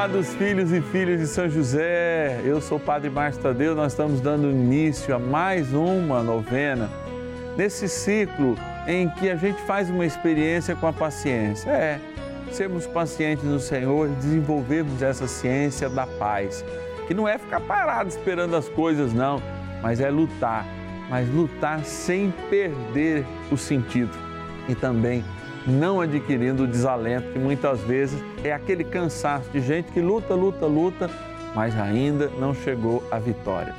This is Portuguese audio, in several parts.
amados filhos e filhas de São José, eu sou o Padre Márcio Tadeu, nós estamos dando início a mais uma novena, nesse ciclo em que a gente faz uma experiência com a paciência. É, sermos pacientes no Senhor e desenvolvermos essa ciência da paz, que não é ficar parado esperando as coisas, não, mas é lutar, mas lutar sem perder o sentido e também não adquirindo o desalento que muitas vezes é aquele cansaço de gente que luta, luta, luta, mas ainda não chegou à vitória.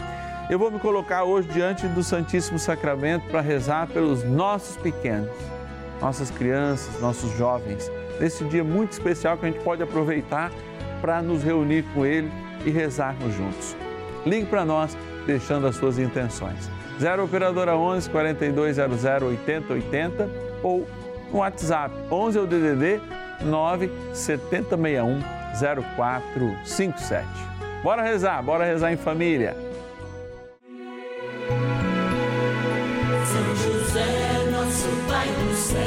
Eu vou me colocar hoje diante do Santíssimo Sacramento para rezar pelos nossos pequenos, nossas crianças, nossos jovens, nesse dia muito especial que a gente pode aproveitar para nos reunir com ele e rezarmos juntos. Ligue para nós, deixando as suas intenções. 0 Operadora 11 4200 8080 ou no WhatsApp 11 é o DDD 9 7061 0457. Bora rezar, bora rezar em família. São José, nosso Pai do céu,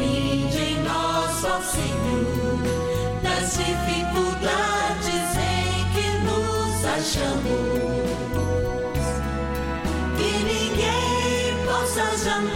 em nós, Senhor, nas dificuldades em que nos achamos. Que ninguém possa jamais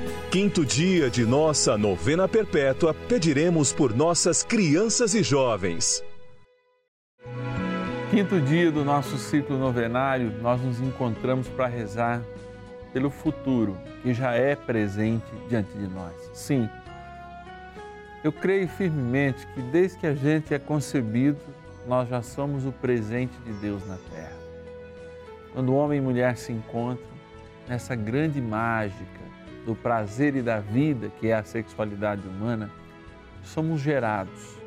quinto dia de nossa novena perpétua, pediremos por nossas crianças e jovens. Quinto dia do nosso ciclo novenário, nós nos encontramos para rezar pelo futuro que já é presente diante de nós. Sim, eu creio firmemente que desde que a gente é concebido, nós já somos o presente de Deus na terra. Quando homem e mulher se encontram nessa grande mágica do prazer e da vida, que é a sexualidade humana, somos gerados,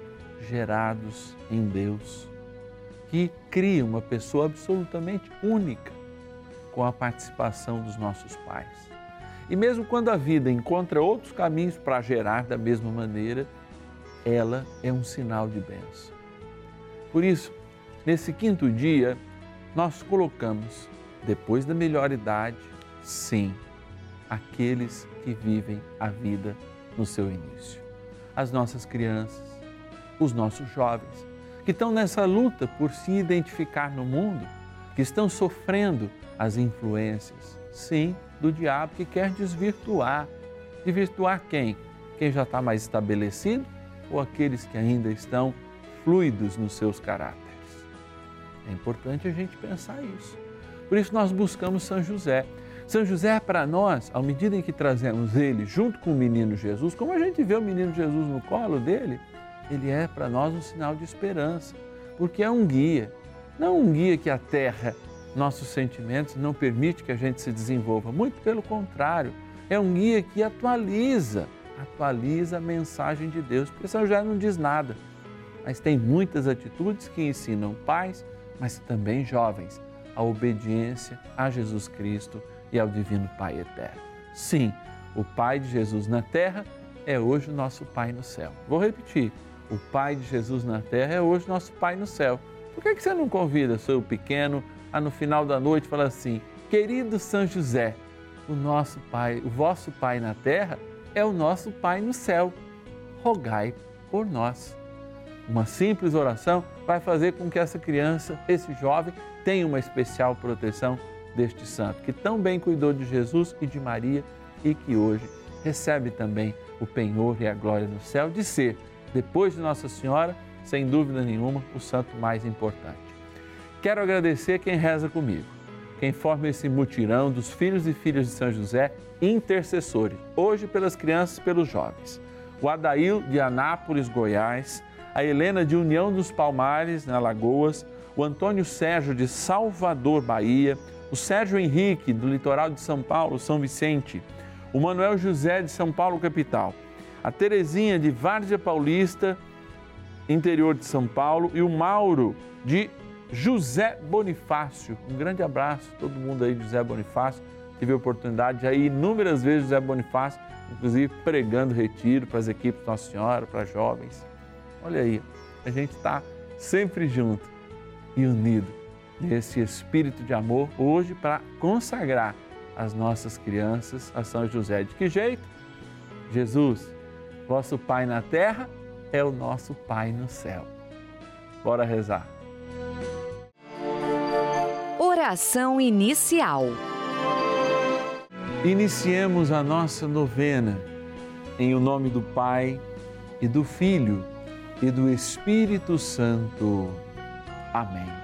gerados em Deus, que cria uma pessoa absolutamente única com a participação dos nossos pais. E mesmo quando a vida encontra outros caminhos para gerar da mesma maneira, ela é um sinal de bênção. Por isso, nesse quinto dia, nós colocamos, depois da melhor idade, sim, aqueles que vivem a vida no seu início. As nossas crianças, os nossos jovens, que estão nessa luta por se identificar no mundo, que estão sofrendo as influências, sim, do diabo que quer desvirtuar. Desvirtuar quem? Quem já está mais estabelecido ou aqueles que ainda estão fluidos nos seus caráteres? É importante a gente pensar isso. Por isso nós buscamos São José. São José é para nós, à medida em que trazemos ele junto com o menino Jesus, como a gente vê o menino Jesus no colo dele, ele é para nós um sinal de esperança, porque é um guia, não um guia que aterra nossos sentimentos, não permite que a gente se desenvolva, muito pelo contrário, é um guia que atualiza, atualiza a mensagem de Deus, porque São José não diz nada, mas tem muitas atitudes que ensinam pais, mas também jovens, a obediência a Jesus Cristo e ao Divino Pai Eterno. Sim, o Pai de Jesus na terra é hoje o nosso Pai no céu. Vou repetir: o Pai de Jesus na terra é hoje nosso Pai no céu. Por que você não convida seu pequeno a no final da noite falar assim: querido São José, o nosso Pai, o vosso Pai na terra é o nosso Pai no céu. Rogai por nós. Uma simples oração vai fazer com que essa criança, esse jovem, tenha uma especial proteção deste santo, que tão bem cuidou de Jesus e de Maria e que hoje recebe também o penhor e a glória no céu de ser, depois de Nossa Senhora, sem dúvida nenhuma, o santo mais importante. Quero agradecer quem reza comigo, quem forma esse mutirão dos filhos e filhas de São José, intercessores, hoje pelas crianças e pelos jovens. O Adail de Anápolis, Goiás, a Helena de União dos Palmares, na Lagoas, o Antônio Sérgio de Salvador, Bahia, o Sérgio Henrique, do litoral de São Paulo, São Vicente, o Manuel José de São Paulo, capital, a Terezinha de Várzea Paulista, interior de São Paulo, e o Mauro de José Bonifácio. Um grande abraço a todo mundo aí de José Bonifácio. Tive a oportunidade de ir inúmeras vezes José Bonifácio, inclusive pregando retiro para as equipes Nossa Senhora, para jovens. Olha aí, a gente está sempre junto e unido nesse espírito de amor hoje para consagrar as nossas crianças a São José. De que jeito? Jesus, vosso Pai na terra é o nosso Pai no céu. Bora rezar. Oração inicial. Iniciemos a nossa novena em o nome do Pai e do Filho e do Espírito Santo. Amém.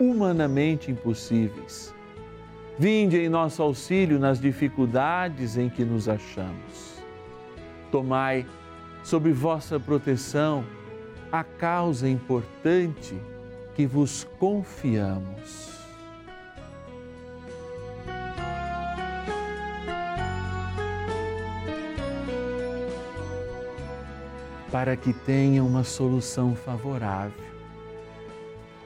humanamente impossíveis. Vinde em nosso auxílio nas dificuldades em que nos achamos. Tomai sob vossa proteção a causa importante que vos confiamos. Para que tenha uma solução favorável.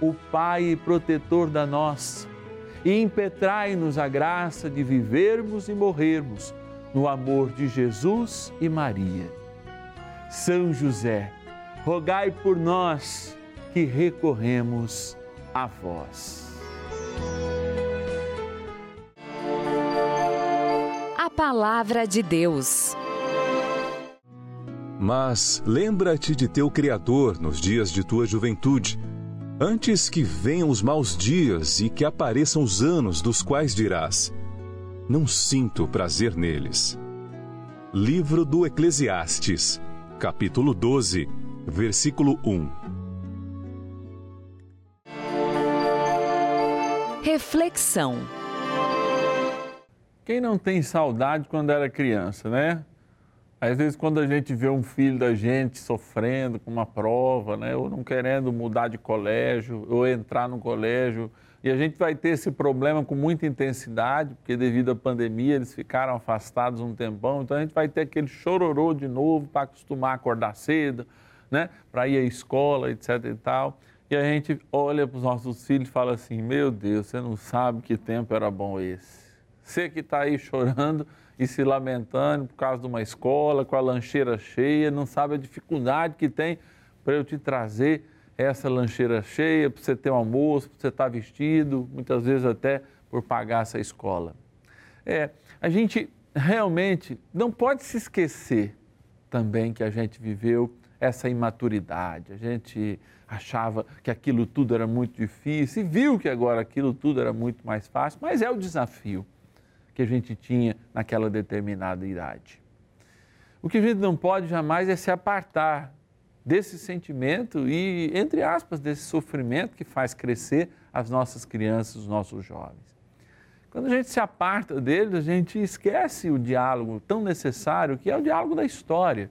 o Pai e protetor da nossa, e impetrai-nos a graça de vivermos e morrermos no amor de Jesus e Maria. São José, rogai por nós que recorremos a vós. A palavra de Deus. Mas lembra-te de teu Criador nos dias de tua juventude, antes que venham os maus dias e que apareçam os anos dos quais dirás: Não sinto prazer neles. Livro do Eclesiastes, capítulo 12 versículo 1. Reflexão. Quem não tem saudade quando era criança, né? Às vezes, quando a gente vê um filho da gente sofrendo com uma prova, né? Ou não querendo mudar de colégio, ou entrar no colégio, e a gente vai ter esse problema com muita intensidade, porque devido à pandemia eles ficaram afastados um tempão, então a gente vai ter aquele chororô de novo para acostumar a acordar cedo, né? Para ir à escola, etc e tal. E a gente olha para os nossos filhos e fala assim: Meu Deus, você não sabe que tempo era bom esse. Você que está aí chorando e se lamentando por causa de uma escola, com a lancheira cheia, não sabe a dificuldade que tem para eu te trazer essa lancheira cheia, para você ter um almoço, para você estar vestido, muitas vezes até por pagar essa escola. É, a gente realmente não pode se esquecer também que a gente viveu essa imaturidade. A gente achava que aquilo tudo era muito difícil e viu que agora aquilo tudo era muito mais fácil, mas é o desafio que a gente tinha naquela determinada idade. O que a gente não pode jamais é se apartar desse sentimento e, entre aspas, desse sofrimento que faz crescer as nossas crianças, os nossos jovens. Quando a gente se aparta deles, a gente esquece o diálogo tão necessário que é o diálogo da história.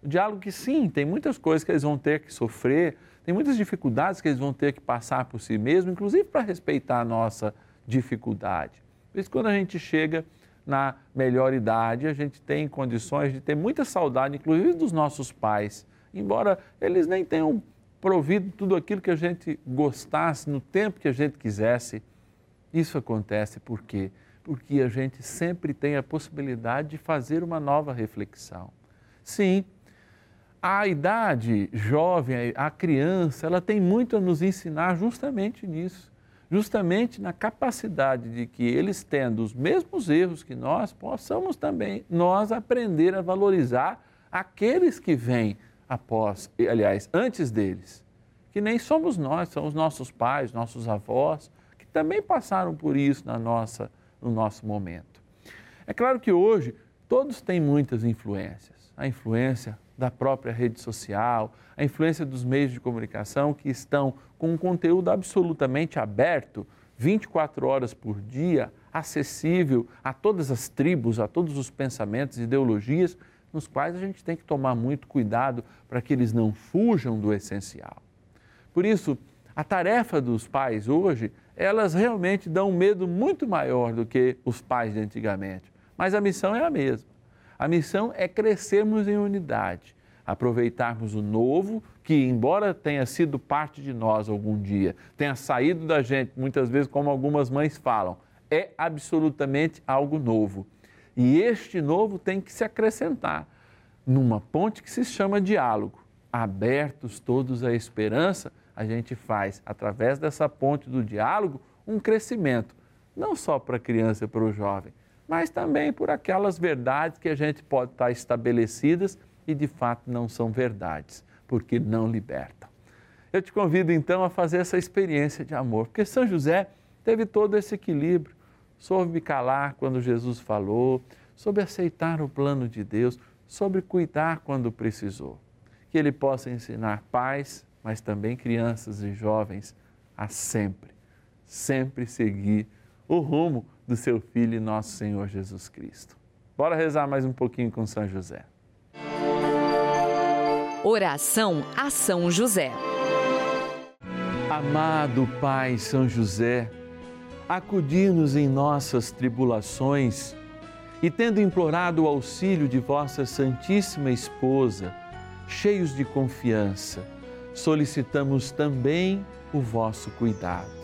O diálogo que, sim, tem muitas coisas que eles vão ter que sofrer, tem muitas dificuldades que eles vão ter que passar por si mesmos, inclusive para respeitar a nossa dificuldade. Por isso, quando a gente chega na melhor idade, a gente tem condições de ter muita saudade, inclusive dos nossos pais, embora eles nem tenham provido tudo aquilo que a gente gostasse no tempo que a gente quisesse. Isso acontece por quê? Porque a gente sempre tem a possibilidade de fazer uma nova reflexão. Sim, a idade jovem, a criança, ela tem muito a nos ensinar justamente nisso, justamente na capacidade de que eles tendo os mesmos erros que nós, possamos também nós aprender a valorizar aqueles que vêm após, aliás, antes deles, que nem somos nós, são os nossos pais, nossos avós, que também passaram por isso na nossa, no nosso momento. É claro que hoje todos têm muitas influências. A influência da própria rede social, a influência dos meios de comunicação que estão com um conteúdo absolutamente aberto, 24 horas por dia, acessível a todas as tribos, a todos os pensamentos ideologias, nos quais a gente tem que tomar muito cuidado para que eles não fujam do essencial. Por isso, a tarefa dos pais hoje, elas realmente dão um medo muito maior do que os pais de antigamente, mas a missão é a mesma a missão é crescermos em unidade, aproveitarmos o novo, que, embora tenha sido parte de nós algum dia, tenha saído da gente, muitas vezes, como algumas mães falam, é absolutamente algo novo. E este novo tem que se acrescentar numa ponte que se chama diálogo. Abertos todos à esperança, a gente faz, através dessa ponte do diálogo, um crescimento, não só para a criança e para o jovem, mas também por aquelas verdades que a gente pode estar estabelecidas e de fato não são verdades, porque não libertam. Eu te convido então a fazer essa experiência de amor, porque São José teve todo esse equilíbrio, soube calar quando Jesus falou, soube aceitar o plano de Deus, soube cuidar quando precisou. Que ele possa ensinar pais, mas também crianças e jovens a sempre, sempre seguir o rumo do seu Filho e nosso Senhor Jesus Cristo. Bora rezar mais um pouquinho com São José. Oração a São José. Amado Pai São José, acudir-nos em nossas tribulações e, tendo implorado o auxílio de vossa Santíssima Esposa, cheios de confiança, solicitamos também o vosso cuidado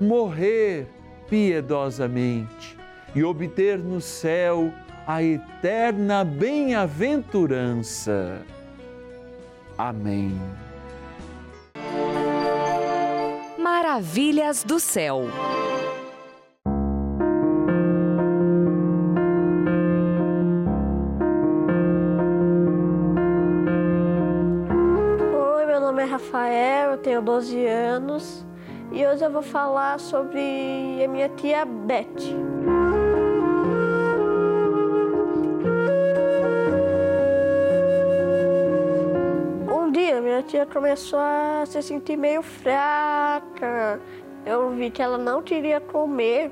morrer piedosamente e obter no céu a eterna bem-aventurança. Amém. Maravilhas do céu. Oi, meu nome é Rafael, eu tenho 12 anos e hoje eu vou falar sobre a minha tia Beth. Um dia minha tia começou a se sentir meio fraca. Eu vi que ela não queria comer.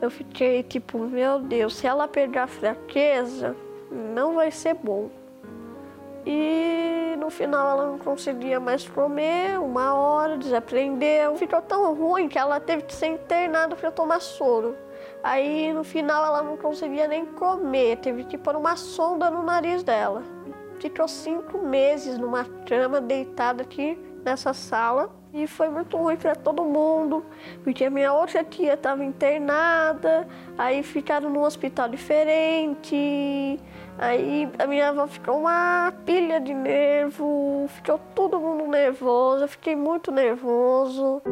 Eu fiquei tipo, meu Deus, se ela a fraqueza, não vai ser bom. E no final ela não conseguia mais comer, uma hora, desaprendeu. Ficou tão ruim que ela teve que ser internada para tomar soro. Aí no final ela não conseguia nem comer, teve que pôr uma sonda no nariz dela. Ficou cinco meses numa cama deitada aqui nessa sala e foi muito ruim para todo mundo, porque a minha outra tia estava internada, aí ficaram num hospital diferente. Aí a minha avó ficou uma pilha de nervo, ficou todo mundo nervoso, eu fiquei muito nervoso.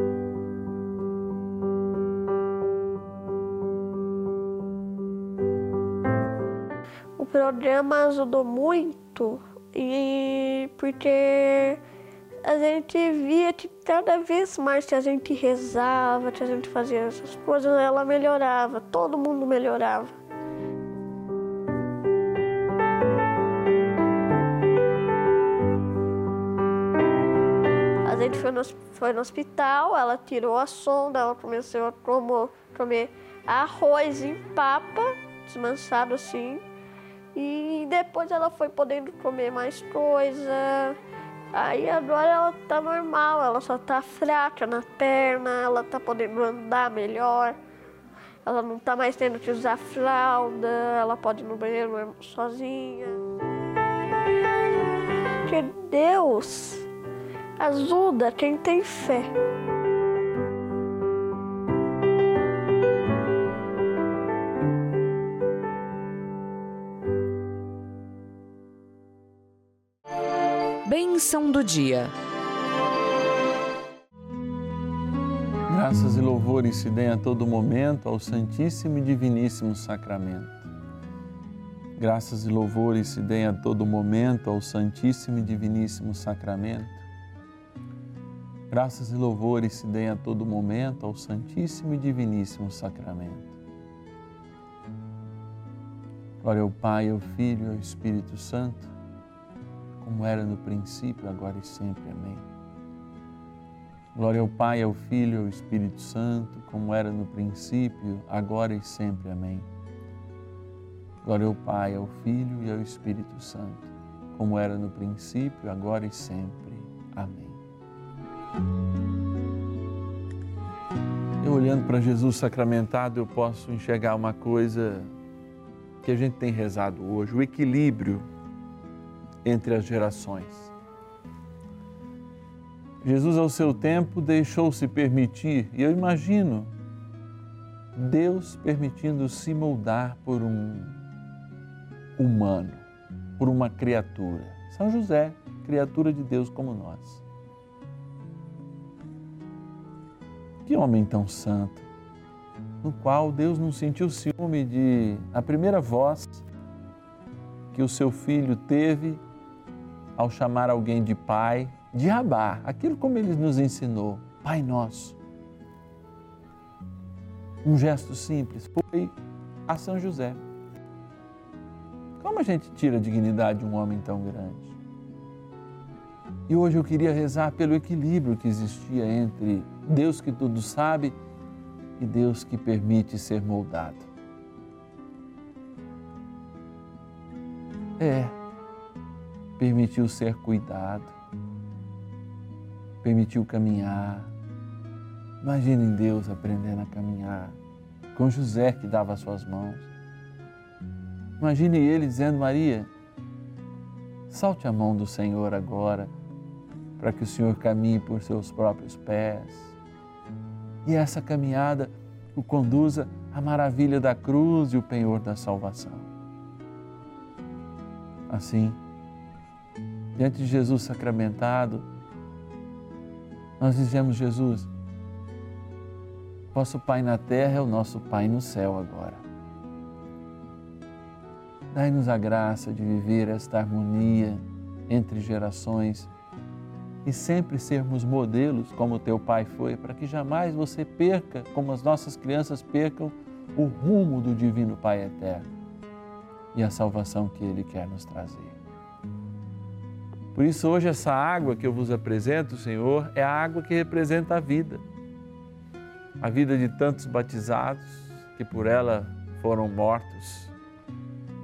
O programa ajudou muito e porque a gente via que cada vez mais que a gente rezava, que a gente fazia essas coisas, ela melhorava, todo mundo melhorava. A gente foi no, foi no hospital, ela tirou a sonda, ela começou a como- comer arroz em papa, desmanchado assim. E depois ela foi podendo comer mais coisa. Aí agora ela tá normal, ela só tá fraca na perna, ela tá podendo andar melhor. Ela não tá mais tendo que usar fralda, ela pode ir no banheiro sozinha. Porque Deus ajuda quem tem fé. Bênção do dia. Graças e louvores se deem a todo momento ao Santíssimo e Diviníssimo Sacramento. Graças e louvores se deem a todo momento ao Santíssimo e Diviníssimo Sacramento. Graças e louvores se deem a todo momento ao Santíssimo e Diviníssimo Sacramento. Glória ao Pai, ao Filho e ao Espírito Santo, como era no princípio, agora e sempre. Amém. Glória ao Pai, ao Filho e ao Espírito Santo, como era no princípio, agora e sempre. Amém. Glória ao Pai, ao Filho e ao Espírito Santo, como era no princípio, agora e sempre. Amém. Eu olhando para Jesus sacramentado, eu posso enxergar uma coisa que a gente tem rezado hoje, o equilíbrio entre as gerações. Jesus, ao seu tempo, deixou-se permitir, e eu imagino Deus permitindo se moldar por um humano, por uma criatura. São José, criatura de Deus como nós. Que homem tão santo, no qual Deus não sentiu ciúme de a primeira voz que o seu filho teve ao chamar alguém de pai, de Abá, aquilo como ele nos ensinou, Pai Nosso. Um gesto simples foi a São José. Como a gente tira a dignidade de um homem tão grande? E hoje eu queria rezar pelo equilíbrio que existia entre Deus que tudo sabe e Deus que permite ser moldado. É, permitiu ser cuidado, permitiu caminhar. Imaginem Deus aprendendo a caminhar com José que dava as suas mãos. Imagine ele dizendo: Maria, salte a mão do Senhor agora, para que o Senhor caminhe por seus próprios pés. E essa caminhada o conduza à maravilha da cruz e o penhor da salvação. Assim, diante de Jesus sacramentado, nós dizemos: Jesus, vosso Pai na terra é o nosso Pai no céu agora. Dai-nos a graça de viver esta harmonia entre gerações e sempre sermos modelos como teu pai foi, para que jamais você perca, como as nossas crianças percam, o rumo do Divino Pai Eterno e a salvação que Ele quer nos trazer. Por isso, hoje, essa água que eu vos apresento, Senhor, é a água que representa a vida. A vida de tantos batizados que por ela foram mortos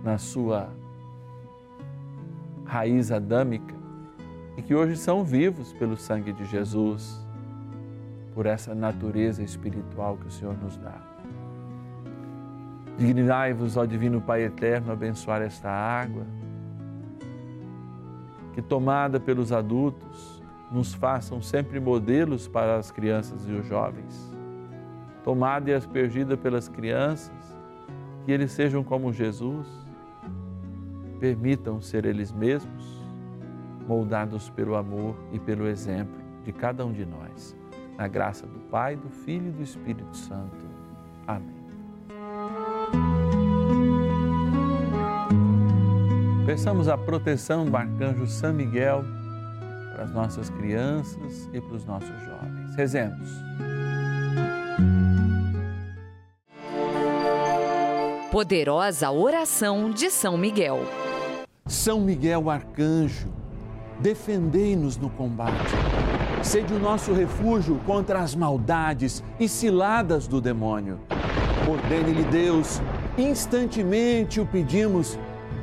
na sua raiz adâmica e que hoje são vivos pelo sangue de Jesus, por essa natureza espiritual que o Senhor nos dá. Dignai-vos, ó Divino Pai Eterno, abençoar esta água, que tomada pelos adultos, nos façam sempre modelos para as crianças e os jovens. Tomada e aspergida pelas crianças, que eles sejam como Jesus, permitam ser eles mesmos, moldados pelo amor e pelo exemplo de cada um de nós. Na graça do Pai, do Filho e do Espírito Santo. Amém. Peçamos a proteção do arcanjo São Miguel para as nossas crianças e para os nossos jovens. Rezemos. Poderosa oração de São Miguel. São Miguel arcanjo, defendei-nos no combate. Sede o nosso refúgio contra as maldades e ciladas do demônio. Ordene-lhe Deus, instantemente o pedimos,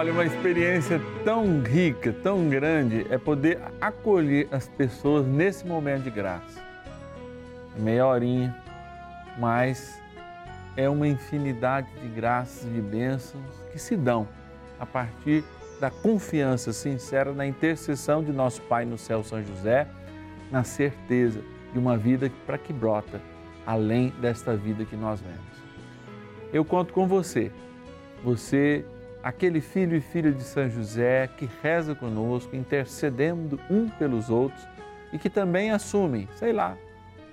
Olha, uma experiência tão rica, tão grande, é poder acolher as pessoas nesse momento de graça. Meia horinha, mas é uma infinidade de graças e de bênçãos que se dão a partir da confiança sincera na intercessão de nosso Pai no céu, São José, na certeza de uma vida para que brota além desta vida que nós vemos. Eu conto com você, você, aquele filho e filha de São José que reza conosco, intercedendo um pelos outros e que também assume, sei lá,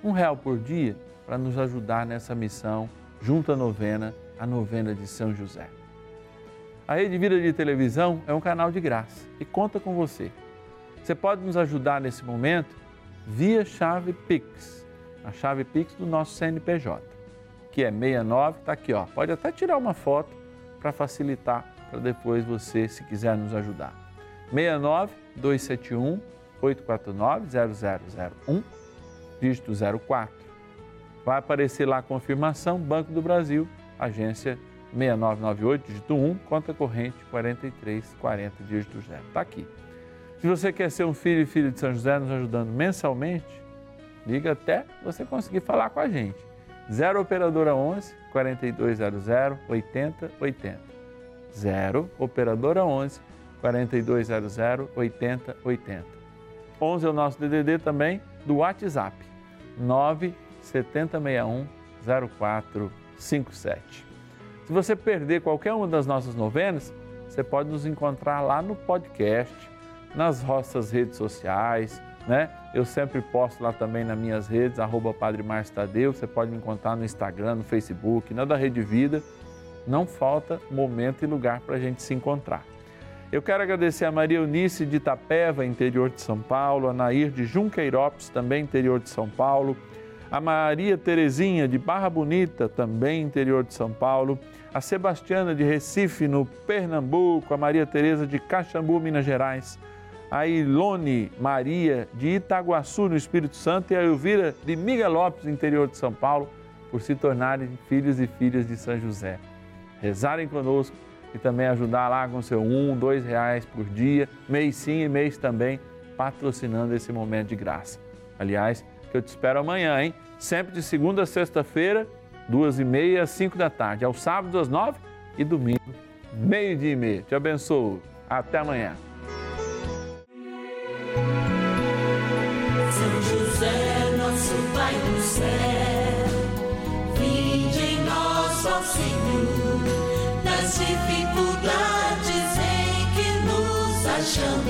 um real por dia para nos ajudar nessa missão junto à novena, a novena de São José. A Rede Vida de Televisão é um canal de graça e conta com você. Você pode nos ajudar nesse momento via chave Pix, a chave Pix do nosso CNPJ, que é 69, está aqui, ó. Pode até tirar uma foto para facilitar para depois você, se quiser nos ajudar. 69 271 849 0001, dígito 04. Vai aparecer lá a confirmação, Banco do Brasil, agência 6998, dígito 1, conta corrente 4340, dígito 0. Está aqui. Se você quer ser um filho e filha de São José nos ajudando mensalmente, liga até você conseguir falar com a gente. 0 Operadora 11 4200 8080. 0 Operadora 11 4200 8080. 11 é o nosso DDD também do WhatsApp. 9 7061 0457. Se você perder qualquer uma das nossas novenas, você pode nos encontrar lá no podcast, nas nossas redes sociais, né? Eu sempre posto lá também nas minhas redes, arroba Padre Tadeu, você pode me encontrar no Instagram, no Facebook, na da Rede Vida. Não falta momento e lugar para a gente se encontrar. Eu quero agradecer a Maria Eunice de Itapeva, interior de São Paulo, a Nair de Junqueirópolis, também interior de São Paulo, a Maria Terezinha de Barra Bonita, também interior de São Paulo, a Sebastiana de Recife, no Pernambuco, a Maria Tereza de Caxambu, Minas Gerais, a Ilone Maria de Itaguaçu, no Espírito Santo, e a Elvira de Miguel Lopes, interior de São Paulo, por se tornarem filhos e filhas de São José. Rezarem conosco e também ajudar lá com seu um, dois reais por dia, mês sim e mês também, patrocinando esse momento de graça. Aliás, que eu te espero amanhã, hein? Sempre de segunda a sexta-feira, duas e meia, cinco da tarde. Aos sábados, às nove e domingo, meio-dia e meia. Te abençoo. Até amanhã. Dificuldades em que nos achamos.